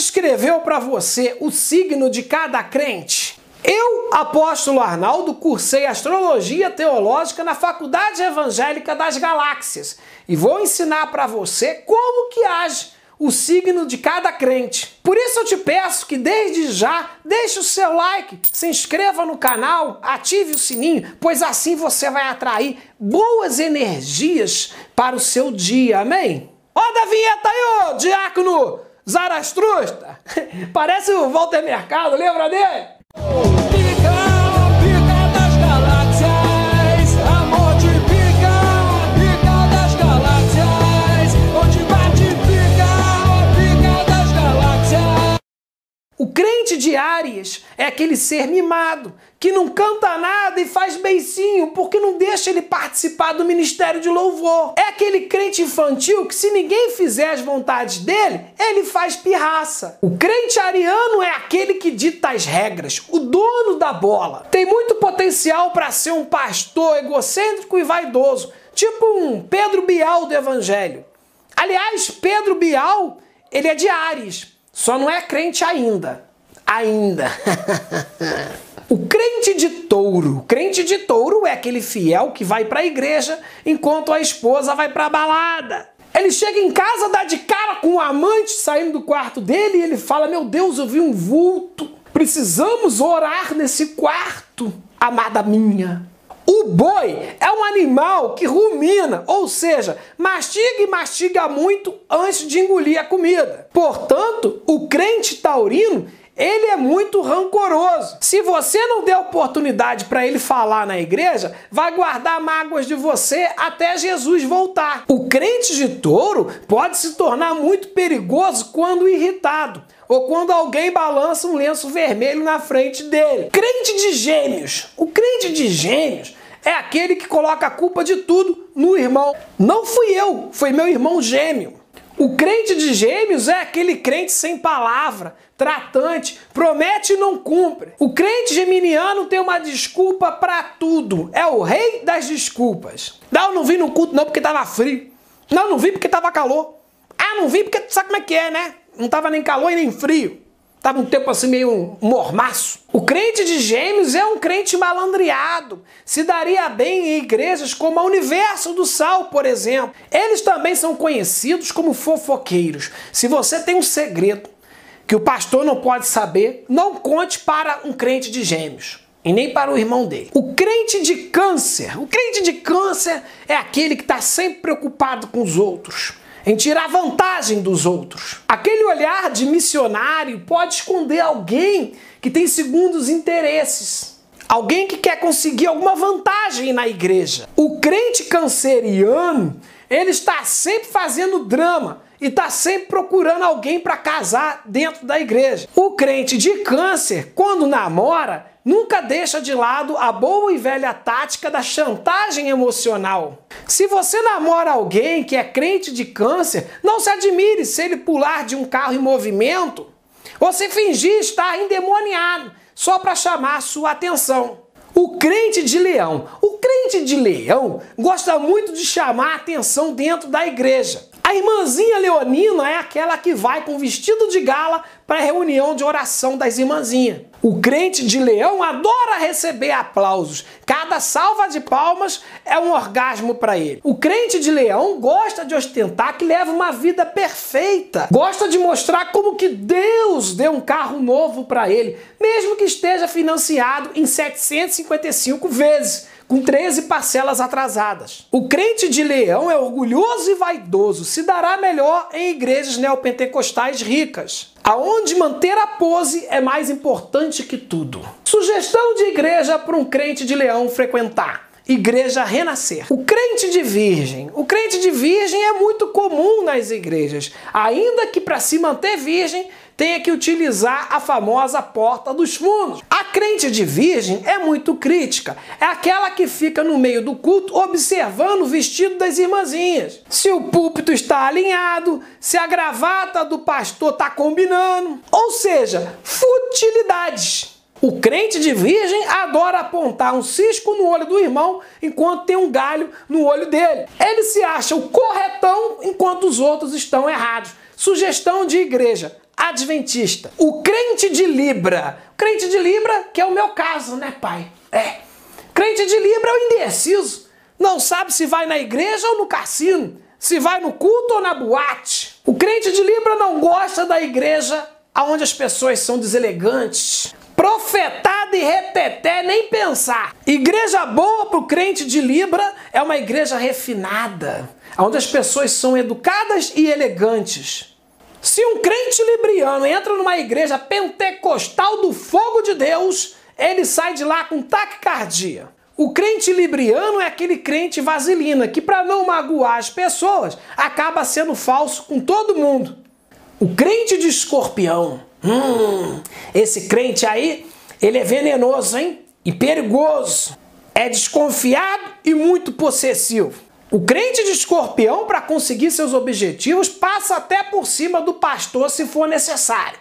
descreveu para você o signo de cada crente? Eu, apóstolo Arnaldo, cursei astrologia teológica na Faculdade Evangélica das Galáxias e vou ensinar para você como que age o signo de cada crente. Por isso eu te peço que desde já deixe o seu like, se inscreva no canal, ative o sininho, pois assim você vai atrair boas energias para o seu dia. Amém? Roda a vinheta aí, ô diácono Zarastrusta! Parece o Walter Mercado, lembra dele? O crente de Áries é aquele ser mimado, que não canta nada e faz beicinho porque não deixa ele participar do ministério de louvor. É aquele crente infantil que, se ninguém fizer as vontades dele, ele faz pirraça. O crente ariano é aquele que dita as regras, o dono da bola. Tem muito potencial para ser um pastor egocêntrico e vaidoso, tipo um Pedro Bial do Evangelho. Aliás, Pedro Bial, ele é de Ares só não é crente ainda. Ainda. o crente de touro. Crente de touro é aquele fiel que vai para a igreja enquanto a esposa vai para a balada. Ele chega em casa, dá de cara com o amante saindo do quarto dele e ele fala: Meu Deus, eu vi um vulto. Precisamos orar nesse quarto, amada minha. O boi é um animal que rumina, ou seja, mastiga e mastiga muito antes de engolir a comida. Portanto, o crente taurino ele é muito rancoroso. Se você não der oportunidade para ele falar na igreja, vai guardar mágoas de você até Jesus voltar. O crente de touro pode se tornar muito perigoso quando irritado ou quando alguém balança um lenço vermelho na frente dele. Crente de gêmeos. O crente de gêmeos é aquele que coloca a culpa de tudo no irmão. Não fui eu, foi meu irmão gêmeo. O crente de gêmeos é aquele crente sem palavra, tratante, promete e não cumpre. O crente geminiano tem uma desculpa para tudo. É o rei das desculpas. Não, não vim no culto não porque tava frio. Não, não vim porque tava calor. Ah, não vim porque sabe como é que é, né? Não tava nem calor e nem frio. Tava um tempo assim meio mormaço. O crente de gêmeos é um crente malandreado. Se daria bem em igrejas como a Universo do Sal, por exemplo. Eles também são conhecidos como fofoqueiros. Se você tem um segredo que o pastor não pode saber, não conte para um crente de gêmeos. E nem para o irmão dele. O crente de câncer. O crente de câncer é aquele que está sempre preocupado com os outros em tirar vantagem dos outros. Aquele olhar de missionário pode esconder alguém que tem segundos interesses. Alguém que quer conseguir alguma vantagem na igreja. O crente canceriano, ele está sempre fazendo drama e está sempre procurando alguém para casar dentro da igreja. O crente de câncer, quando namora, nunca deixa de lado a boa e velha tática da chantagem emocional. Se você namora alguém que é crente de câncer, não se admire se ele pular de um carro em movimento ou se fingir estar endemoniado só para chamar sua atenção. O crente de leão. O crente de leão gosta muito de chamar a atenção dentro da igreja. A irmãzinha leonina é aquela que vai com vestido de gala para a reunião de oração das irmãzinhas. O crente de leão adora receber aplausos. Cada salva de palmas é um orgasmo para ele. O crente de leão gosta de ostentar que leva uma vida perfeita. Gosta de mostrar como que Deus deu um carro novo para ele, mesmo que esteja financiado em 755 vezes com 13 parcelas atrasadas. O crente de leão é orgulhoso e vaidoso, se dará melhor em igrejas neopentecostais ricas, aonde manter a pose é mais importante que tudo. Sugestão de igreja para um crente de leão frequentar. Igreja Renascer. O crente de virgem. O crente de virgem é muito comum nas igrejas, ainda que para se manter virgem tenha que utilizar a famosa porta dos fundos. Crente de virgem é muito crítica. É aquela que fica no meio do culto observando o vestido das irmãzinhas. Se o púlpito está alinhado, se a gravata do pastor está combinando. Ou seja, futilidades. O crente de virgem adora apontar um cisco no olho do irmão enquanto tem um galho no olho dele. Ele se acha o corretão enquanto os outros estão errados. Sugestão de igreja: adventista. O crente de Libra. Crente de Libra, que é o meu caso, né, pai? É. Crente de Libra é o indeciso. Não sabe se vai na igreja ou no cassino, se vai no culto ou na boate. O crente de Libra não gosta da igreja onde as pessoas são deselegantes. Profetada e reteté, nem pensar. Igreja boa para o crente de Libra é uma igreja refinada, onde as pessoas são educadas e elegantes. Se um crente libriano entra numa igreja pentecostal do fogo de Deus, ele sai de lá com taquicardia. O crente libriano é aquele crente vaselina que, para não magoar as pessoas, acaba sendo falso com todo mundo. O crente de escorpião, hum, esse crente aí, ele é venenoso, hein? E perigoso. É desconfiado e muito possessivo. O crente de escorpião, para conseguir seus objetivos, passa até por cima do pastor se for necessário.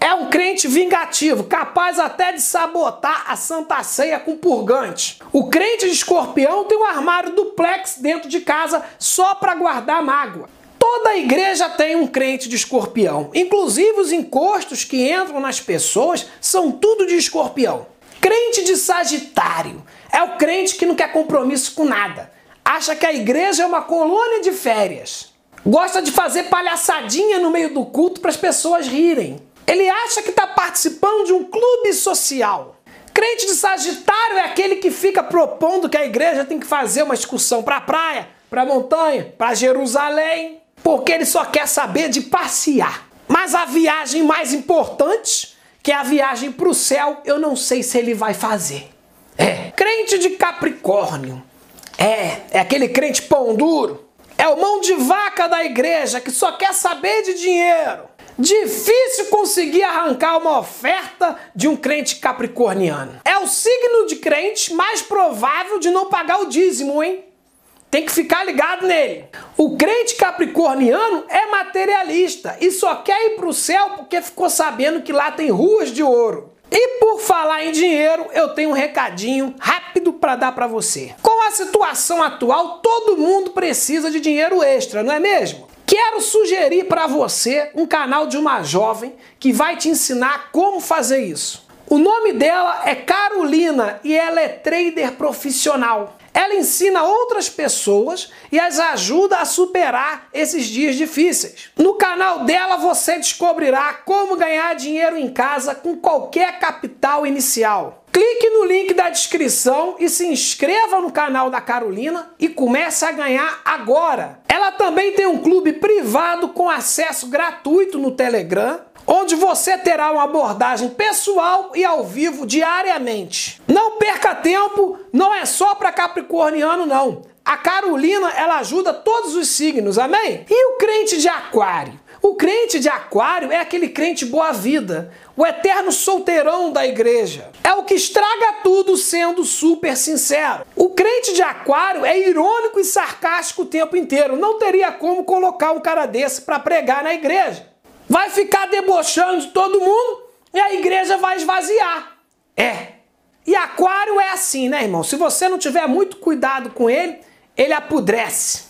É um crente vingativo, capaz até de sabotar a Santa Ceia com purgante. O crente de escorpião tem um armário duplex dentro de casa só para guardar mágoa. Toda igreja tem um crente de escorpião. Inclusive os encostos que entram nas pessoas são tudo de escorpião. Crente de Sagitário é o crente que não quer compromisso com nada acha que a igreja é uma colônia de férias. Gosta de fazer palhaçadinha no meio do culto para as pessoas rirem. Ele acha que está participando de um clube social. Crente de Sagitário é aquele que fica propondo que a igreja tem que fazer uma excursão para a praia, para a montanha, para Jerusalém, porque ele só quer saber de passear. Mas a viagem mais importante, que é a viagem para o céu, eu não sei se ele vai fazer. É, crente de Capricórnio é, é aquele crente pão duro. É o mão de vaca da igreja que só quer saber de dinheiro. Difícil conseguir arrancar uma oferta de um crente capricorniano. É o signo de crente mais provável de não pagar o dízimo, hein? Tem que ficar ligado nele. O crente capricorniano é materialista e só quer ir para o céu porque ficou sabendo que lá tem ruas de ouro. E por falar em dinheiro, eu tenho um recadinho rápido para dar para você. Com a situação atual, todo mundo precisa de dinheiro extra, não é mesmo? Quero sugerir para você um canal de uma jovem que vai te ensinar como fazer isso. O nome dela é Carolina e ela é trader profissional. Ela ensina outras pessoas e as ajuda a superar esses dias difíceis. No canal dela você descobrirá como ganhar dinheiro em casa com qualquer capital inicial. Clique no link da descrição e se inscreva no canal da Carolina e comece a ganhar agora. Ela também tem um clube privado com acesso gratuito no Telegram onde você terá uma abordagem pessoal e ao vivo diariamente. Não perca tempo, não é só para capricorniano não. A Carolina, ela ajuda todos os signos, amém? E o crente de aquário? O crente de aquário é aquele crente boa vida, o eterno solteirão da igreja. É o que estraga tudo sendo super sincero. O crente de aquário é irônico e sarcástico o tempo inteiro. Não teria como colocar um cara desse para pregar na igreja vai ficar debochando de todo mundo e a igreja vai esvaziar. É. E aquário é assim, né, irmão? Se você não tiver muito cuidado com ele, ele apodrece.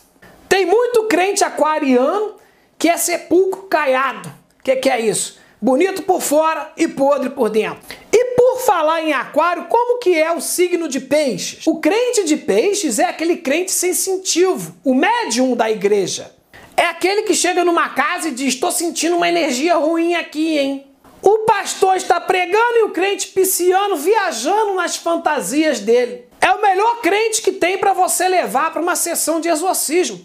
Tem muito crente aquariano que é sepulcro caiado. O que, que é isso? Bonito por fora e podre por dentro. E por falar em aquário, como que é o signo de peixes? O crente de peixes é aquele crente sensitivo, o médium da igreja. É aquele que chega numa casa e diz: Estou sentindo uma energia ruim aqui, hein? O pastor está pregando e o crente pisciano viajando nas fantasias dele. É o melhor crente que tem para você levar para uma sessão de exorcismo.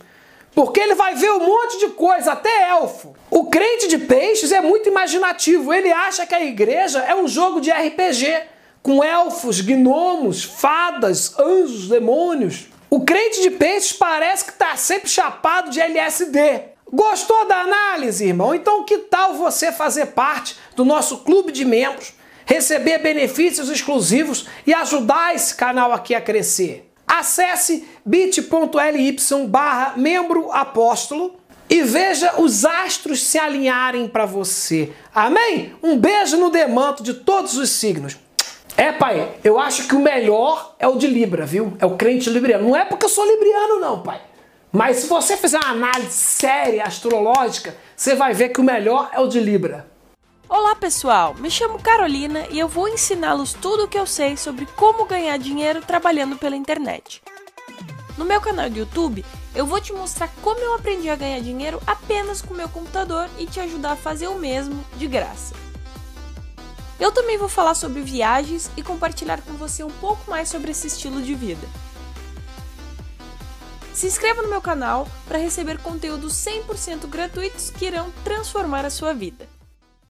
Porque ele vai ver um monte de coisa, até elfo. O crente de peixes é muito imaginativo. Ele acha que a igreja é um jogo de RPG com elfos, gnomos, fadas, anjos, demônios. O crente de peixes parece que está sempre chapado de LSD. Gostou da análise, irmão? Então que tal você fazer parte do nosso clube de membros, receber benefícios exclusivos e ajudar esse canal aqui a crescer? Acesse bit.ly barra membro apóstolo e veja os astros se alinharem para você. Amém? Um beijo no demanto de todos os signos. É, pai, eu acho que o melhor é o de Libra, viu? É o crente libriano. Não é porque eu sou libriano, não, pai. Mas se você fizer uma análise séria, astrológica, você vai ver que o melhor é o de Libra. Olá pessoal, me chamo Carolina e eu vou ensiná-los tudo o que eu sei sobre como ganhar dinheiro trabalhando pela internet. No meu canal do YouTube, eu vou te mostrar como eu aprendi a ganhar dinheiro apenas com meu computador e te ajudar a fazer o mesmo de graça. Eu também vou falar sobre viagens e compartilhar com você um pouco mais sobre esse estilo de vida. Se inscreva no meu canal para receber conteúdos 100% gratuitos que irão transformar a sua vida.